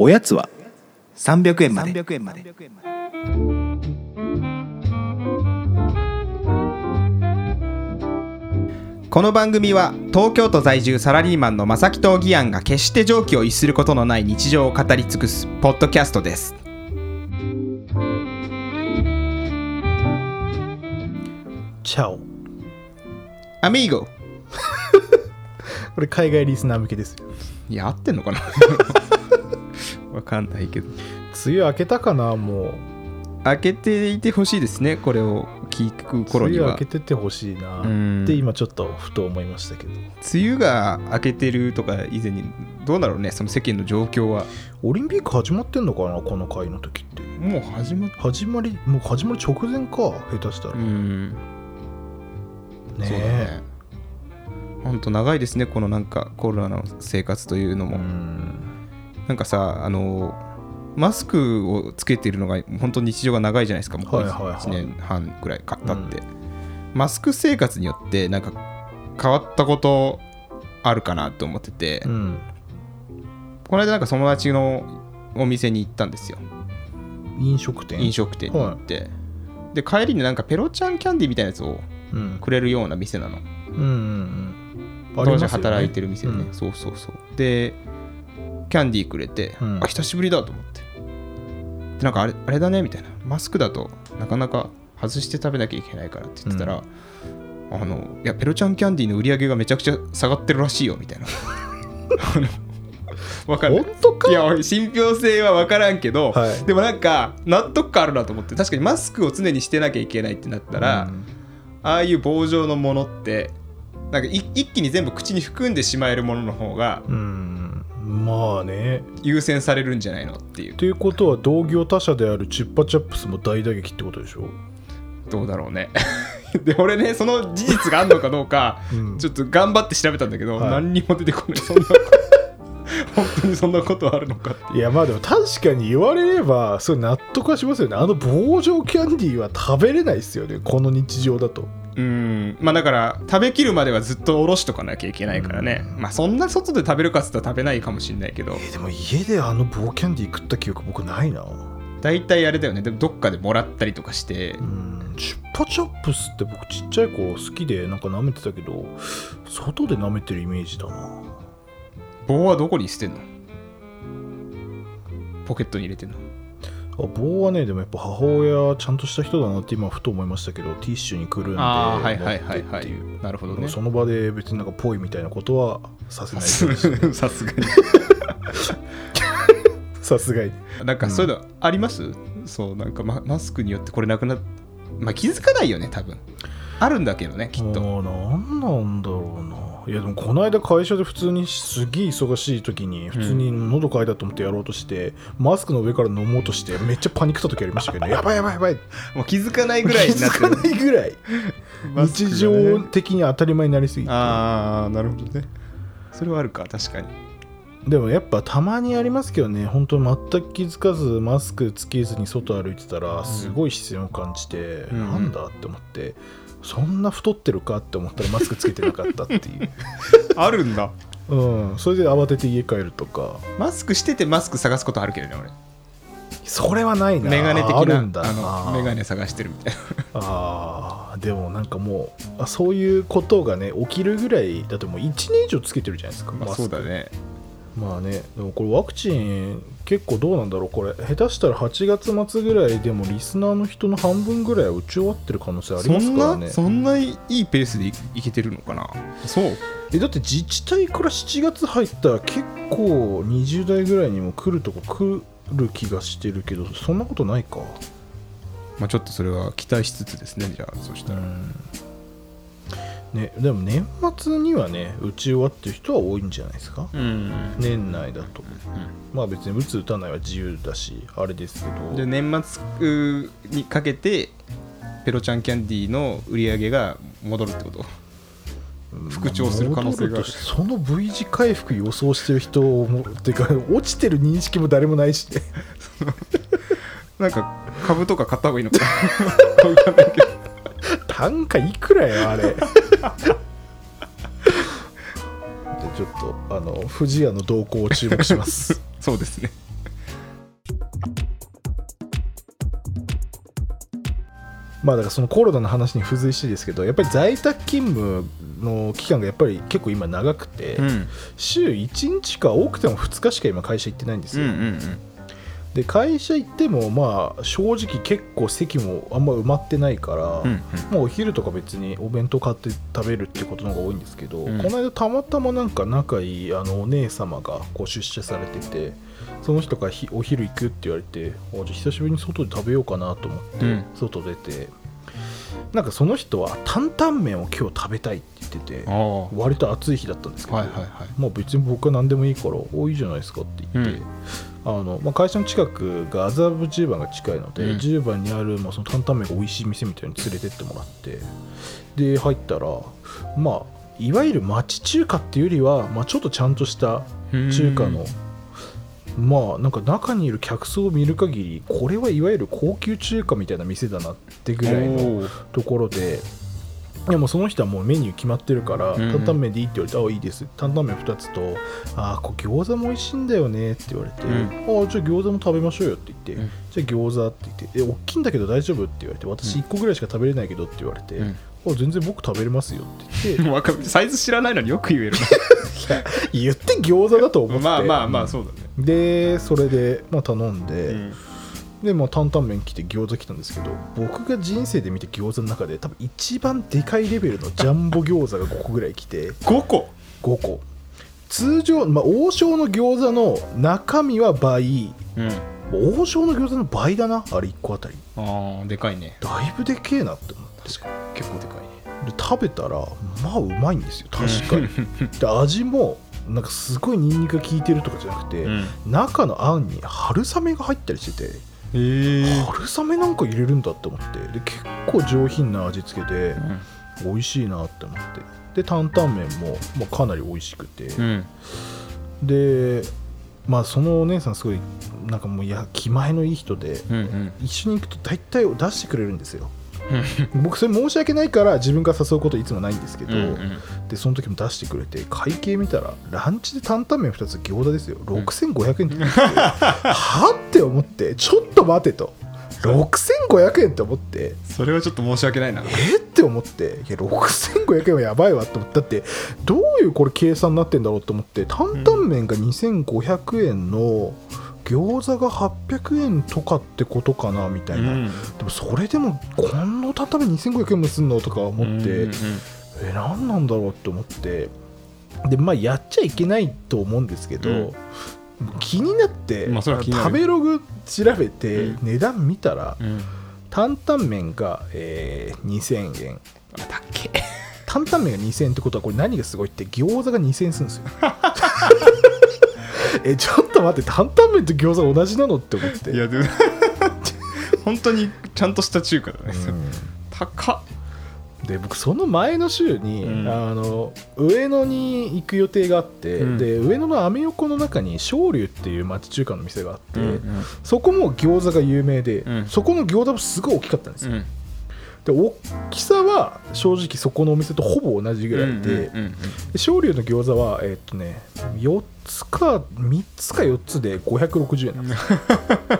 おやつは300円まで。300円まで。この番組は東京都在住サラリーマンの正木と義安が決して常軌を逸することのない日常を語り尽くすポッドキャストです。チャオ。アミーゴ。これ海外リスナー向けです。よいや合ってんのかな？わかんないけど。梅雨明けたかなもう。開けていてほしいですねこれを聞く頃には。梅雨明けててほしいな。うん。って今ちょっとふと思いましたけど。梅雨が明けてるとか以前にどうだろうねその世間の状況は。オリンピック始まってんのかなこの回の時って。もう始まっ始まりもう始まる直前か下手したら、うん。ねえ。ね。ほんと長いですねこのなんかコロナの生活というのも、うんなんかさあのマスクをつけてるのが本当に日常が長いじゃないですか。もうはいはいはい。1年半くらいかったって、マスク生活によってなんか変わったことあるかなと思ってて、うん。この間なんか友達のお店に行ったんですよ。飲食店。飲食店に行って、で帰りになんかペロちゃんキャンディーみたいなやつをうん。くれるような店なの。うんうんうん。あ当時働いてる店でね、うん。そうそうそう。でキャンディーくれて、うん。あ久しぶりだと思って。でなんかあれあれだねみたいな。マスクだとなかなか外して食べなきゃいけないからって言ってたら、あのいやペロちゃんキャンディーの売り上げがめちゃくちゃ下がってるらしいよみたいな。あ のわかんない。本当か？いや信憑性は分からんけど、はい。でもなんか納得感あるなと思って確かにマスクを常にしてなきゃいけないってなったら、うん。ああいう棒状のものってなんかい一気に全部口に含んでしまえるものの方がうんまあね。優先されるんじゃないのっていう。ということは同業他社であるチュッパチャップスも大打撃ってことでしょ、どうだろうね。で俺ねその事実があるのかどうかうん。ちょっと頑張って調べたんだけど、はい。何にも出てこない。そんな 本当にそんなことあるのかっていう。いやまあでも確かに言われればそれ納得はしますよね。あの棒状キャンディーは食べれないですよね。この日常だとうん。まあだから食べきるまではずっとおろしとかなきゃいけないからね、まあそんな外で食べるかっつったら食べないかもしれないけど。えでも家であの棒キャンディー食った記憶僕ないな。大体あれだよね。でもどっかでもらったりとかして。うん。チュッパチャップスって僕ちっちゃい子好きでなんか舐めてたけど外で舐めてるイメージだな。棒はどこに捨てんの？ポケットに入れてんの？あ棒はねでもやっぱ母親ちゃんとした人だなって今ふと思いましたけどティッシュにくるんでああはいはいはい持はい。ってっていう。なるほどね。その場で別になんかぽいみたいなことはさせない さすがに。さすがに。なんかそういうのあります、そうなんかママスクによってこれなくなっまあ気づかないよね多分。あるんだけどねきっと。なんなんだろうないやでもこの間会社で普通にすげえ忙しい時に普通に喉乾いたと思ってやろうとして、マスクの上から飲もうとしてめっちゃパニックった時ありましたけど、ね、やばいやばいやばい。もう気づかないぐらい気づかないぐらい。日常的に当たり前になりすぎて。ああなるほどね。それはあるか確かに。でもやっぱたまにありますけどね本当全く気づかずマスクつけずに外歩いてたらすごい視線を感じて、うん。なんだって思ってそんな太ってるかって思ったらマスクつけてなかったっていう。あるんだ。うん。それで慌てて家帰るとか。マスクしててマスク探すことあるけどね俺。それはないな。メガネ的なあるんだ。あなのメガネ探してるみたいな。あー。でもなんかもうあそういうことがね起きるぐらいだってもう1年以上つけてるじゃないですか、まあマスク。そうだねまあねでもこれワクチン結構どうなんだろうこれ。下手したら8月末ぐらいでもリスナーの人の半分ぐらいは打ち終わってる可能性ありますからね。なそんないいペースでいいけてるのかな？そう。えだって自治体から7月入ったら結構20代ぐらいにも来るとこ来る気がしてるけどそんなことないか。まあちょっとそれは期待しつつですねじゃあそしたら、ね、でも年末にはね打ち終わってる人は多いんじゃないですか？うん。年内だと。まあ別に打つ打たないは自由だしあれですけど。で年末にかけてペロちゃんキャンディーの売り上げが戻るってこと？復調する可能性が。ある戻としてその V 字回復予想してる人もっていうか 落ちてる認識も誰もないしね。なんか株とか買った方がいいのかな？わかんないけど単価いくらよあれ。でちょっとあの不二家の動向を注目します。そうですね。まあだからそのコロナの話に付随してですけどやっぱり在宅勤務の期間がやっぱり結構今長くて、うん、週1日か多くても2日しか今会社行ってないんですよ、うんうんうん。で会社行ってもまあ正直結構席もあんま埋まってないから、うんうん。まあ、お昼とか別にお弁当買って食べるってことの方が多いんですけど、うん。この間たまたまなんか仲いいあのお姉様がこう出社されててその人がひお昼行くって言われてあじゃあ久しぶりに外で食べようかなと思って、うん。外出てなんかその人は担々麺を今日食べたいって言ってて割と暑い日だったんですけど、いはいはい。まあ別に僕は何でもいいから「おいいじゃないですか」って言って、うんあのまあ、会社の近くが麻布十番が近いので、うん。10番にある、まあ、その担々麺が美味しい店みたいに連れてってもらってで入ったらまあいわゆる町中華っていうよりは、まあ、ちょっとちゃんとした中華のまあなんか中にいる客層を見る限りこれはいわゆる高級中華みたいな店だなってぐらいのところでいやもうその人はもうメニュー決まってるから、うん。うん担々麺でいいって言われて、ああ、いいです。担々麺2つと、ああ、これ餃子も美味しいんだよねって言われて、うん。ああ、じゃあ餃子も食べましょうよって言って、うん。じゃあ餃子って言って、え、大きいんだけど大丈夫って言われて、私1個ぐらいしか食べれないけどって言われて、うん。あ全然僕食べれますよって言って、わかる。サイズ知らないのによく言える 言って餃子だと思って、なまあまあまあそうだね。で、それで、まあ、頼んで、うんで、まあ、担々麺来て餃子来たんですけど僕が人生で見た餃子の中で多分一番でかいレベルのジャンボ餃子が5個ぐらい来て5個？5個。通常、まあ、王将の餃子の中身は倍。うん。王将の餃子の倍だな？あれ1個あたり。ああでかいね。だいぶでけえなって思って確かに。結構でかいね。で食べたらまあうまいんですよ。確かに。で味もなんかすごいニンニクが効いてるとかじゃなくて、うん。中のあんに春雨が入ったりしててへえ春雨なんか入れるんだって思って。で結構上品な味付けで美味しいなって思って。で担々麺も、まあ、かなり美味しくて、うん。でまあそのお姉さんすごいなんかもういや気前のいい人でうんうん。一緒に行くと大体出してくれるんですよ 僕それ申し訳ないから自分から誘うこといつもないんですけど、うんうん。でその時も出してくれて会計見たらランチで担々麺2つ餃子ですよ。6500円って言ってはって思ってちょっと待てと。6500円って思ってそれはちょっと申し訳ないな。えって思っていや6500円はやばいわって思って。だってどういうこれ計算になってんだろうと思って担々麺が2500円の餃子が800円とかってことかなみたいな、うん。でもそれでもこの担々麺2500円もすんのとか思って、うんうんえ何なんだろうって思って。でまあやっちゃいけないと思うんですけど、うん。気になって、まあ食べログ調べて、うん。値段見たら、うん。担々麺が、えー2000円。あだっけ？担々麺が2000円ってことはこれ何がすごいって餃子が2000円するんですよ えちょっと待って担々麺と餃子同じなのって思っていやでも 本当にちゃんとした中華だね、うん。高っ。で僕その前の週に、うん。あの上野に行く予定があって、うん。で上野のアメ横の中に昇龍っていう町中華の店があって、うん。そこも餃子が有名で、うん。そこの餃子もすごい大きかったんですよ、うんで大きさは正直そこのお店とほぼ同じぐらいで,、昇龍の餃子はえーっとね4つか3つか4つで560円なんですよ。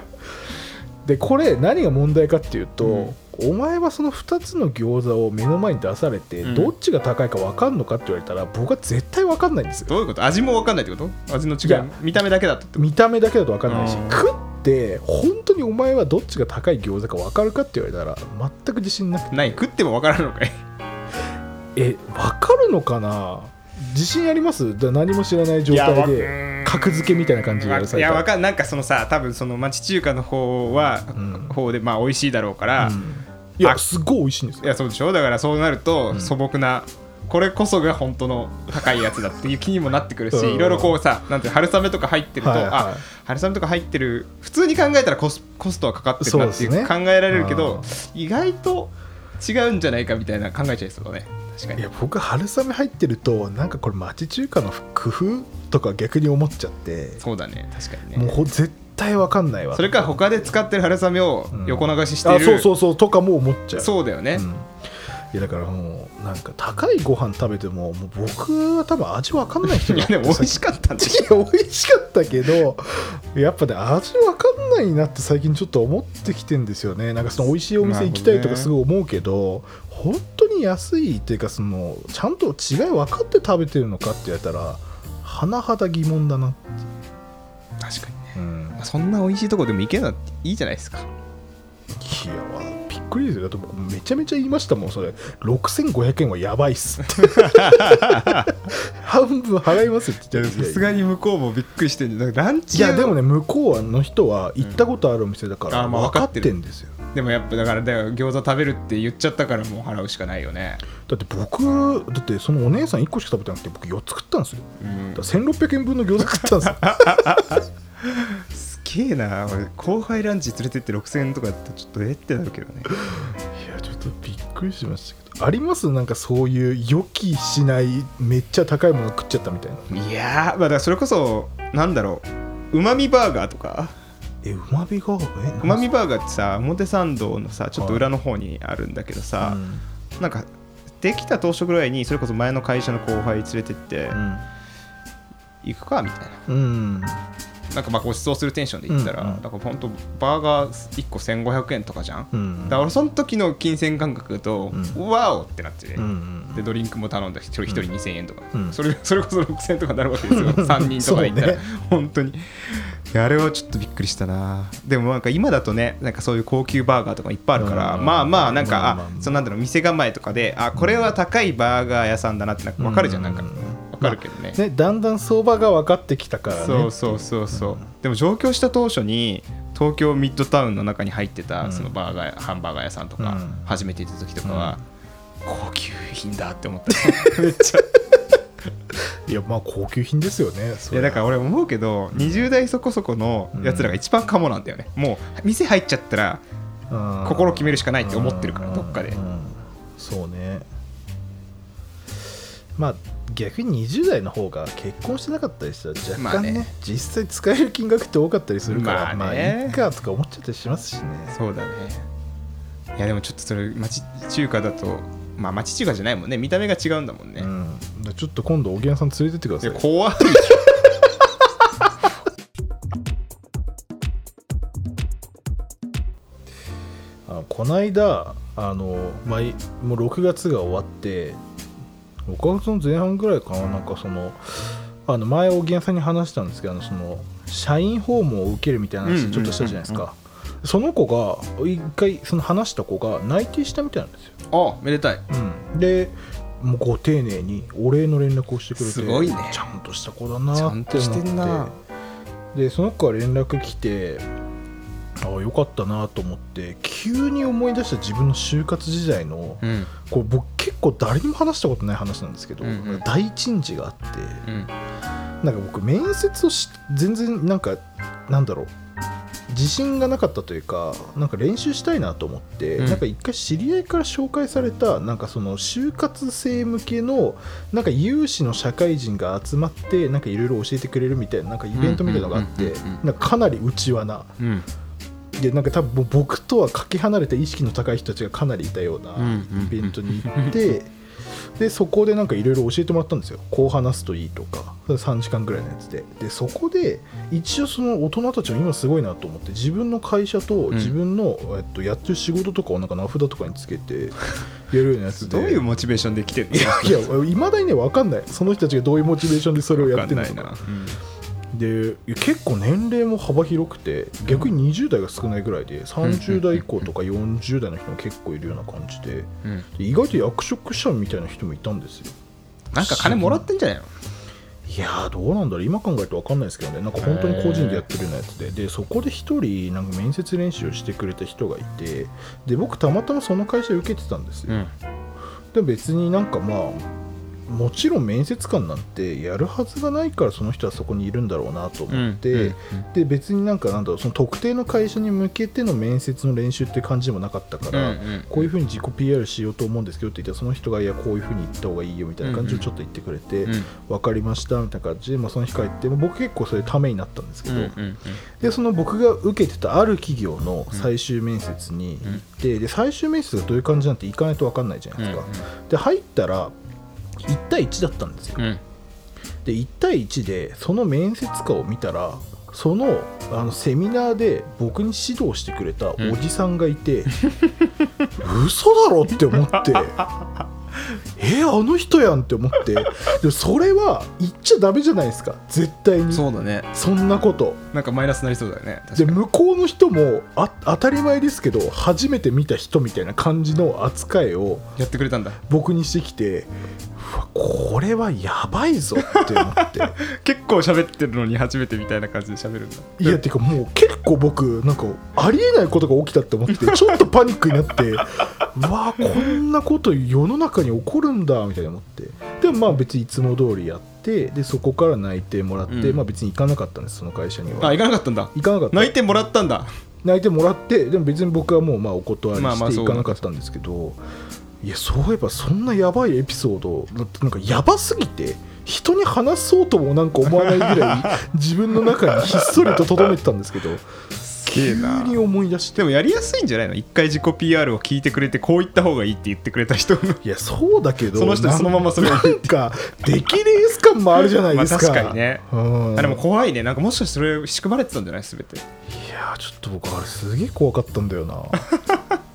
でこれ何が問題かっていうと、お前はその2つの餃子を目の前に出されて、うん。どっちが高いか分かんのかって言われたら僕は絶対分かんないんですよ。どういうこと？味も分かんないってこと？味の違い？見た目だけだと見た目だけだと分かんないしうん。食って本当にお前はどっちが高い餃子か分かるかって言われたら全く自信なくて。ない食っても分からんのかい。え分かるのかな？自信あります？だ何も知らない状態で格付けみたいな感じでやらさいやわかんなんかそのさ多分その町中華の方は、うん。方でまあ美味しいだろうから、うん。いやあすっごい美味しいんですよ。いやそうでしょ？だからそうなると、うん。素朴なこれこそが本当の高いやつだっていう気にもなってくるし、うん。いろいろこうさなんて春雨とか入ってると、はいはい。あ春雨とか入ってる普通に考えたらコスコストはかかってるなっていうね。考えられるけど、意外と違うんじゃないかみたいな考えちゃいそうだね確かに。いや僕春雨入ってるとなんかこれ町中華の工夫とか逆に思っちゃって。そうだね確かにね。もうほ絶対わかんないわ。それから他で使ってる春雨を横流ししている、あそうそうそうとかも思っちゃう。そうだよね、うんいやだからもうなんか高いご飯食べてももう僕は多分味わかんない人だいやでも美味しかったんでしいや美味しかったけどやっぱね味わかんないなって最近ちょっと思ってきてんですよね。なんかその美味しいお店行きたいとかすごい思うけど本当に安いっていうかそのちゃんと違い分かって食べてるのかって言われたら甚だ疑問だな、確かにね。うん、まあそんな美味しいとこでも行けないいいじゃないですか。いやくりですよ。だって僕めちゃめちゃ言いましたもんそれ。6500円はやばいっす。っ て半分払いますって言って。さすがに向こうもびっくりしてんじゃん。ランチいやでもね向こうの人は行ったことあるお店だからうん。あまあ分かってんですよ。でもやっぱだからだよ餃子食べるって言っちゃったからもう払うしかないよね。だって僕だってそのお姉さん1個しか食べてなくて僕4つ食ったんですよ。うん。だから1600円分の餃子食ったんですよ。す げえな。俺後輩ランチ連れてって6000円とかだったらちょっとえ？ってなるけどね。いやちょっとびっくりしましたけど。あります？なんかそういう予期しないめっちゃ高いもの食っちゃったみたいな。いやーまあだからそれこそなんだろう。うまみバーガーとか。えうまみがえうまみバーガーってさ表参道のさちょっと裏の方にあるんだけどさ、うん。なんかできた当初ぐらいにそれこそ前の会社の後輩連れてって行くかみたいな。うんなんかまあご馳走するテンションで行ったら、うんうん。なんかほんとバーガー1個1500円とかじゃん、うんだから俺その時の金銭感覚と、うワオってなって、うんうんでドリンクも頼んだ1人1人2000円とか、うん。それそれこそ6000円とかになるわけですよ。3人とかで行ったら、ね。本当に。あれはちょっとびっくりしたな。でもなんか今だとねなんかそういう高級バーガーとかいっぱいあるから、うん。まあまあなんか、まあまああそのなんだろう店構えとかであこれは高いバーガー屋さんだなってなんか分かるじゃん、なんかうん分かるけどね、ねだんだん相場が分かってきたからね。そうそうそうそう、でも上京した当初に東京ミッドタウンの中に入ってたうん。そのバーガーハンバーガー屋さんとか、うん。初めて行った時とかは、高級品だって思った。めっちゃ。いやまあ高級品ですよねいやだから俺思うけど20代そこそこのやつらが一番カモなんだよね、もう店入っちゃったらうん。心決めるしかないって思ってるからうん。どっかで。うん。そうね。まあ逆に20代の方が結婚してなかったりしたら若干ね,、まあね。実際使える金額って多かったりするからまあ、まあねいいかとか思っちゃったりしますしね。そうだね。いやでもちょっとそれ町中華だとまあ町中華じゃないもんね。見た目が違うんだもんね、うん、ちょっと今度おぎやさん連れてってください。いや怖い こないだあの、まもう6月が終わって6月の前半ぐらいかななんかそのあの前おぎやさんに話したんですけどその社員訪問を受けるみたいな話ちょっとしたじゃないですか、その子が一回その話した子が内定したみたいなんですよ、あめでたい。うん、でもうご丁寧にお礼の連絡をしてくれてすごいね。ちゃんとした子だなってちゃ思って。んとしてんな。でその子から連絡来てああよかったなと思って急に思い出した自分の就活時代の、うん。これ僕結構誰にも話したことない話なんですけど、うんうん。大珍事があってうん。なんか僕面接をし全然なんかなんだろう自信がなかったというかなんか練習したいなと思って、うん。なんか一回知り合いから紹介されたなんかその就活生向けのなんか有志の社会人が集まってなんかいろいろ教えてくれるみたいななんかイベントみたいなのがあってかなり内輪なうんでなんか多分僕とはかけ離れた意識の高い人たちがかなりいたようなうんうんイベントに行ってでそこでなんかいろいろ教えてもらったんですよ。こう話すといいとか。それ3時間ぐらいのやつで。でそこで一応その大人たちも今すごいなと思って自分の会社とん。自分の、えっと、やってる仕事とかをなんか名札とかにつけて やるようなやつで。どういうモチベーションで来てるの？いやいまだにね分かんない。その人たちがどういうモチベーションでそれをやってるのか。ないなで結構年齢も幅広くて逆に20代が少ないぐらいで30代以降とか40代の人も結構いるような感じでうん。うんで意外と役職者みたいな人もいたんですよ。なんか金もらってんじゃないの？いやーどうなんだろう。今考えると分かんないですけどね。なんか本当に個人でやってるようなやつで。でそこで1人なんか面接練習をしてくれた人がいてで僕たまたまその会社受けてたんですよ、うん。でも別になんかまあもちろん面接官なんてやるはずがないからその人はそこにいるんだろうなと思って、うんうんで別になんかなんだろうその特定の会社に向けての面接の練習って感じでもなかったから、うんうんこういうふうに自己 PR しようと思うんですけどって言ったらその人がいやこういうふうに言った方がいいよみたいな感じをちょっと言ってくれて、うん分かりましたみたいな感じで、まあ、その日帰って、まあ僕結構それためになったんですけど、うんうん。でその僕が受けてたある企業の最終面接に行って、で最終面接がどういう感じなんて行かないと分かんないじゃないですか、で入ったら1対1だったんですよ、うん。うんで1対1でその面接官を見たらそのあのセミナーで僕に指導してくれたおじさんがいて、嘘だろって思って。えあの人やんって思って。でもそれは言っちゃダメじゃないですか。絶対に。そうだね。そんなこと。なんかマイナスになりそうだよね。確で向こうの人もあ当たり前ですけど初めて見た人みたいな感じの扱いをやってくれたんだ。僕にしてきてうわこれはやばいぞって思って。結構喋ってるのに初めてみたいな感じで喋るんだ。いやてかもう結構僕なんかありえないことが起きたって思って ちょっとパニックになってうわこんなこと世の中に起こるんだみたいな思って。でもまあ別にいつも通りやってでそこから内定もらって、うん。まあ別に行かなかったんですその会社には。あ行かなかったんだ。行かなかった。泣いてもらったんだ。泣いてもらってでも別に僕はもうまあお断りして行かなかったんですけど、いやそういえばそんなやばいエピソードなんかやばすぎて人に話そうともなんか思わないぐらい 自分の中にひっそりと留めてたんですけど急に思い出して。でもやりやすいんじゃないの？一回自己 PR を聞いてくれてこう言った方がいいって言ってくれた人。のいやそうだけどその人そのままそれを。なんか出来レース感もあるじゃないですか、まあ確かにね。うん。あでも怖いね。なんかもしかしてそれ仕組まれてたんじゃない？全て。いいやちょっと僕あれすげえ怖かったんだよな。い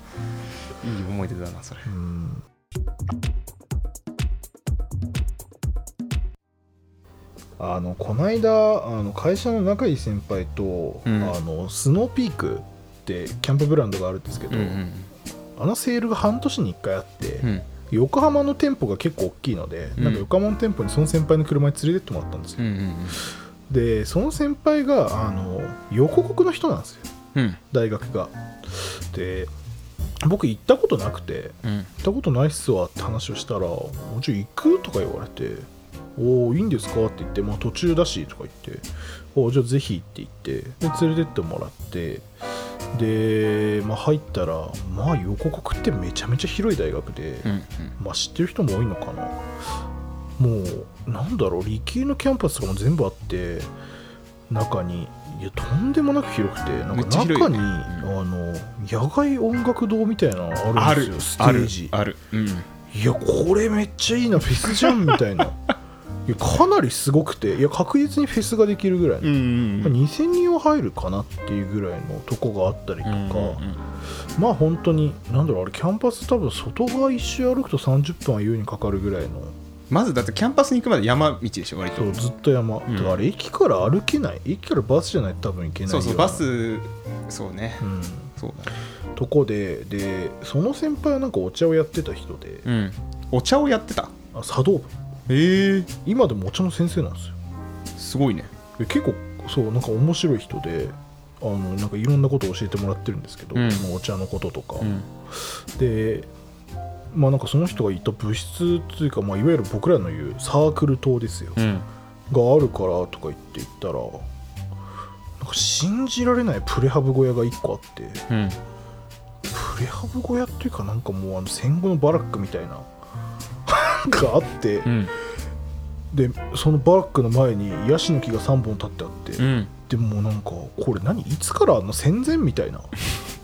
思い出だなそれ。うん。あのこの間あの会社の仲いい先輩と、うん。あのスノーピークってキャンプブランドがあるんですけど、あのセールが半年に1回あって、うん。横浜の店舗が結構大きいので、うん。なんか横浜の店舗にその先輩の車に連れてってもらったんですよ、うんうん。でその先輩があの横国の人なんですよ。うん。大学が。で僕行ったことなくてうん行ったことないっすわって話をしたら「もうちょ行く?」とか言われて「おおいいんですか?」って言って「まあ、途中だし」とか言って「おじゃあぜひ」って言ってで連れてってもらってで、まあ、入ったらまあ横国ってめちゃめちゃ広い大学で、うんまあ、知ってる人も多いのかなもうなんだろう理系のキャンパスとかも全部あって中にいやとんでもなく広くてなんか中に、あの野外音楽堂みたいなのああるるんですよステージ。あるうん。いやこれめっちゃいいなフェスじゃんみたいな。いやかなりすごくていや確実にフェスができるぐらいの、んまあ2000人は入るかなっていうぐらいのとこがあったりとか、まあ本当になんだろうあれキャンパス多分外側一周歩くと30分は優にかかるぐらいのまずだってキャンパスに行くまで山道でしょ割と。そうずっと山、ん。てかあれ駅から歩けない？駅からバスじゃない？と多分行けないそうそうバスそうね。うん。そうだね。とこででその先輩はなんかお茶をやってた人で、うん。お茶をやってた？あ茶道部。へえ。今でもお茶の先生なんですよ。すごいね。で結構そうなんか面白い人であのなんかいろんなことを教えてもらってるんですけど、うん。まあお茶のこととか、うん。でまあなんかその人がいた部室というか、まあ、いわゆる僕らの言うサークル棟ですよ、うん。があるからとか言って言ったらなんか信じられないプレハブ小屋が1個あってうん。プレハブ小屋っていうかなんかもうあの戦後のバラックみたいながあって、うん。でそのバラックの前にヤシの木が3本立ってあって、うん。でもなんかこれ何？いつからあんの戦前みたいな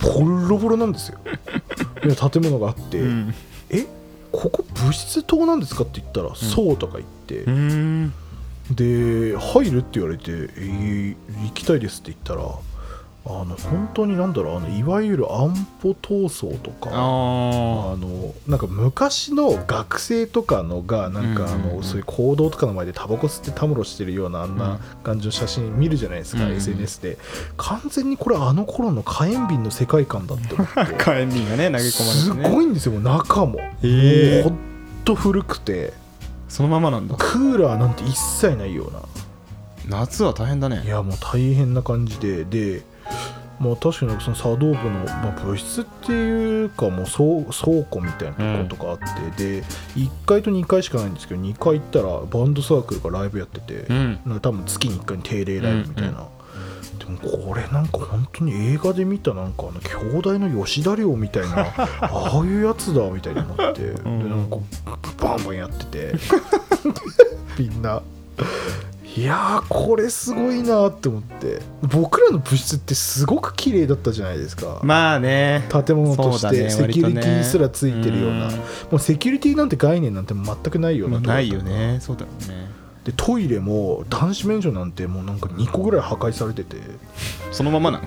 ボロボロなんですよ。いや建物があって、うんえここ物質棟なんですかって言ったら、そうとか言って、うん。で入るって言われて、えー行きたいですって言ったらあの本当になんだろうあのいわゆる安保闘争とかああのなんか昔の学生とかのがなんかあのそういう行動とかの前でタバコ吸ってたむろしてるようなあんうん。な感じの写真見るじゃないですか、うんうん。SNS で。完全にこれあの頃の火炎瓶の世界観だって思って。あ 火炎瓶がね投げ込すまれてね。ごいんですよ中も、へー。もうほんと古くて。そのままなんだ。クーラーなんて一切ないような。夏は大変だね。いやもう大変な感じで。でまあ確かにその茶道部の、まあ、部室っていうかもう倉倉庫みたいなところとかあって、で1階と2階しかないんですけど2階行ったらバンドサークルがライブやってて、うん。なんか多分月に1回に定例ライブみたいな、でもこれなんか本当に映画で見たなんかあの兄弟の吉田寮みたいな ああいうやつだみたいに思って、でなんかバンバンやってて みんないやーこれすごいなって思って。僕らの部室ってすごく綺麗だったじゃないですか、まあね。建物としてセキュリティすらついてるような。割とねもうセキュリティなんて概念なんて全くないようなな。いよね。そうだろうね。でトイレも男子免除なんてもうなんか2個ぐらい破壊されてて。そのままなの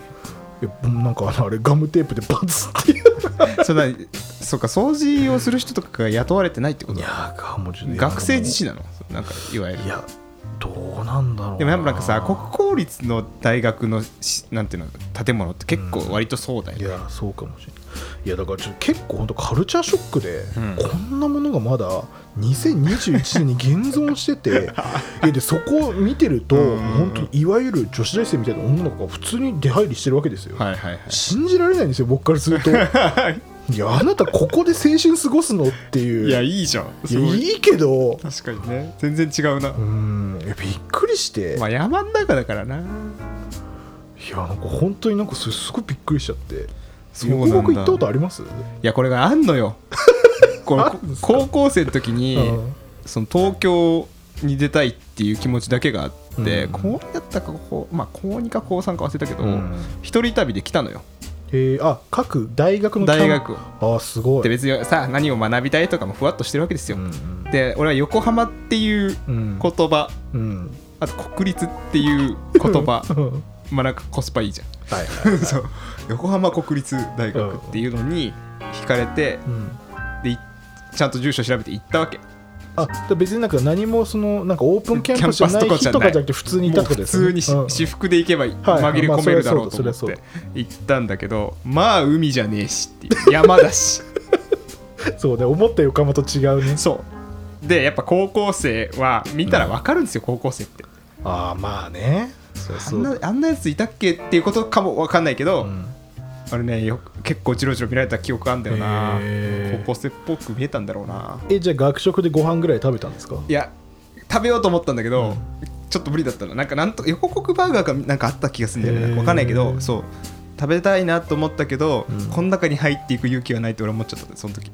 いやなんかあれガムテープでバツっていう。そそうか掃除をする人とかが雇われてないってこといやーもうちょっと学生自身なの？なんかいわゆる。いやどうなんだろうな。でもなんかさ国公立の大学のしなんていうの建物って結構割とそうだよね、いやそうかもしれない。いやだからちょっと結構本当カルチャーショックで、うん。こんなものがまだ2021年に現存してて いやでそこを見てると、うん。本当にいわゆる女子大生みたいな女の子が普通に出入りしてるわけですよ、はいはいはい。信じられないんですよ僕からすると いやあなたここで青春過ごすの？っていう。いやいいじゃん。いやいいけど。確かにね。全然違うな、うん。びっくりして、まあ山ん中だからな。いやなんか本当になんかそれすごいびっくりしちゃって。そうなん行ったことあります？やこれがあんのよ。これ高校生の時にうん。その東京に出たいっていう気持ちだけがあって、うん。高2だったかこうまあ高2か高3か忘れたけど、うん。一人旅で来たのよえー、あ各大学の大学を。あすごい。で別にさ何を学びたいとかもふわっとしてるわけですよ、うんで俺は横浜っていううん。言葉うん。あと国立っていう言葉うん。まあなんかコスパいいじゃん。はいはい、そう。横浜国立大学っていうのに惹かれてうん、でいちゃんと住所調べて行ったわけあで別になんか何もそのなんかオープンキャンパスじゃない。日とかじゃなくて普通にいたとですよね普通にし私服で行けばはい紛れ込めるだろうと思って行ったんだけどまあ海じゃねえしっていう。山だし。うんそうね思った横浜と違うね。そう。でやっぱ高校生は見たら分かるんですよ高校生って。ああまあね。そうあんなあんなやついたっけっていうことかも分かんないけど、うんあれねよ結構チロチロ見られた記憶あんだよな。高校生っぽく見えたんだろうな。えじゃあ学食でご飯ぐらい食べたんですか？いや食べようと思ったんだけど、うん。ちょっと無理だったの。なんかなんと横国バーガーがなんかあった気がするんだよね。分かんないけどそう。食べたいなと思ったけど、うん。この中に入っていく勇気はないって俺は思っちゃったその時。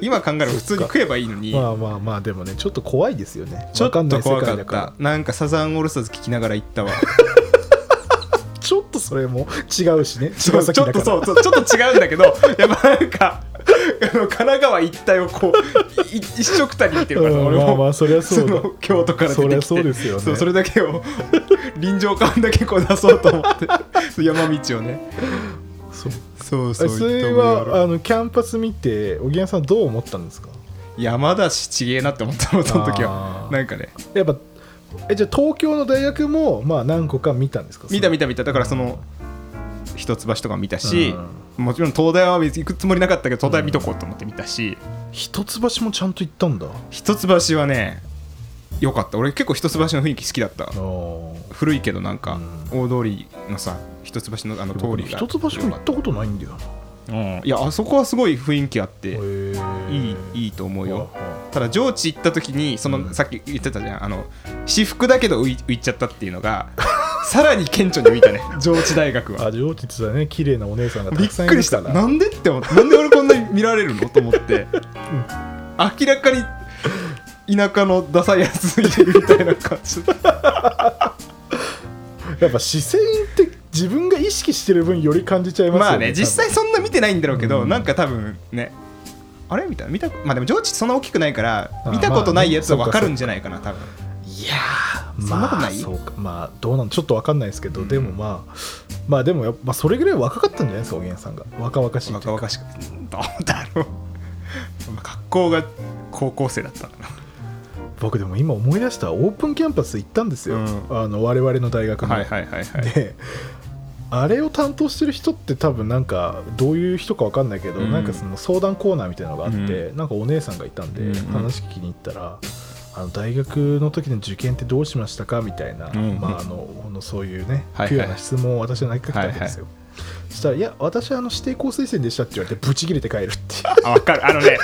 今考えれば普通に食えばいいのに。まあまあまあでもねちょっと怖いですよね。ちょっと怖かった。なんかサザンオールスターズ聞きながら行ったわそれも違うしね。ちょっとそうちょっと違うんだけど やっぱなんかあの神奈川一帯をこうい一色たに見てるからさうん俺も、まあまあそりゃそう京都から出てきて。そりゃそうですよね。そうそれだけを臨場感だけこう出そうと思って。そ う山道をね。そう。そうそうえそれはあのキャンパス見ておぎやさんどう思ったんですか？山田しちげえなって思ったのその時は。なんかね。やっぱえじゃあ東京の大学もまあ何個か見たんですか？見た見た見た。だからその一橋とか見たしうん。もちろん東大は別に行くつもりなかったけど東大見とこうと思って見たし。一橋もちゃんと行ったんだ。一橋はねよかった。俺結構一橋の雰囲気好きだった。古いけどなんか大通りのさ一橋のあの通りが。一橋も行ったことないんだよなうん。いやあそこはすごい雰囲気あっていいいいと思うよ。あただ上智行った時にその、うん。さっき言ってたじゃん。あの私服だけど浮い浮いちゃったっていうのが さらに顕著に浮いたね。上智大学は。あ上智ってね。綺麗なお姉さんがたびっくりした。なんでって思ってなんで俺こんなに見られるの？と思って。明らかに田舎のダサいやついるみたいな感じ。やっぱ視線って自分が意識してる分より感じちゃいますよね。まあね実際そんてないんだろうけど、うん。なんか多分ねあれ？みたいな。見たまあでも上智そんな大きくないからあ見たことないやつは分かるんじゃないかな多分。いやーそんなことない？まあそうか。まあどうなんちょっとわかんないですけど、うん。でもまあまあでもやっぱ、まあ、それぐらい若かったんじゃないですかおげんさんが。若々しい若々しくどうだろう。格好が高校生だったんだな。僕でも今思い出したオープンキャンパス行ったんですよ、うん。あの我々の大学の、はいはいはいはい。であれを担当してる人って多分なんかどういう人かわかんないけど、うん。なんかその相談コーナーみたいなのがあって、なんかお姉さんがいたんで、うんうん。話聞きに行ったらあの大学の時の受験ってどうしましたかみたいな、うんまあ、あのそういうね、はいはい。ピュアな質問を私は投げかけたわけですよ、そしたら「いや私はあの指定校推薦でした」って言われてブチ切れて帰るっていう。あ分かる。あのね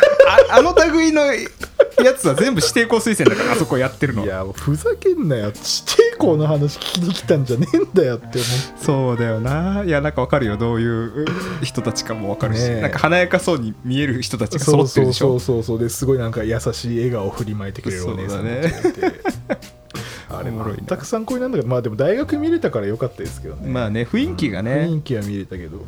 ああの類のやつは全部指定校推薦だからあそこやってるのいやもうふざけんなよ。指定校の話聞きに来たんじゃねえんだよって思って。そうだよな。いやなんか分かるよ。どういう人たちかも分かるし、ねえ。なんか華やかそうに見える人たちが揃ってるそうそうでしょそうそうそう。ですごいなんか優しい笑顔を振りまいてくれるお姉さんたちがいて、あ れおもろいな。全く参考になるんだけど。まあでも大学見れたからよかったですけどね。まあね雰囲気がね、雰囲気は見れたけど。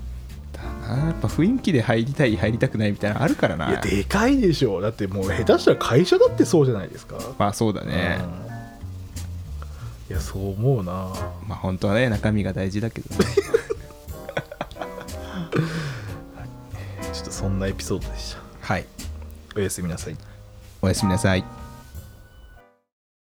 あやっぱ雰囲気で入りたい入りたくないみたいなのあるからな。いやでかいでしょ。だってもう下手したら会社だってそうじゃないですか。まあそうだね、うんいやそう思うな。まあ本当はね中身が大事だけどね。ちょっとそんなエピソードでした。はい。おやすみなさい。おやすみなさい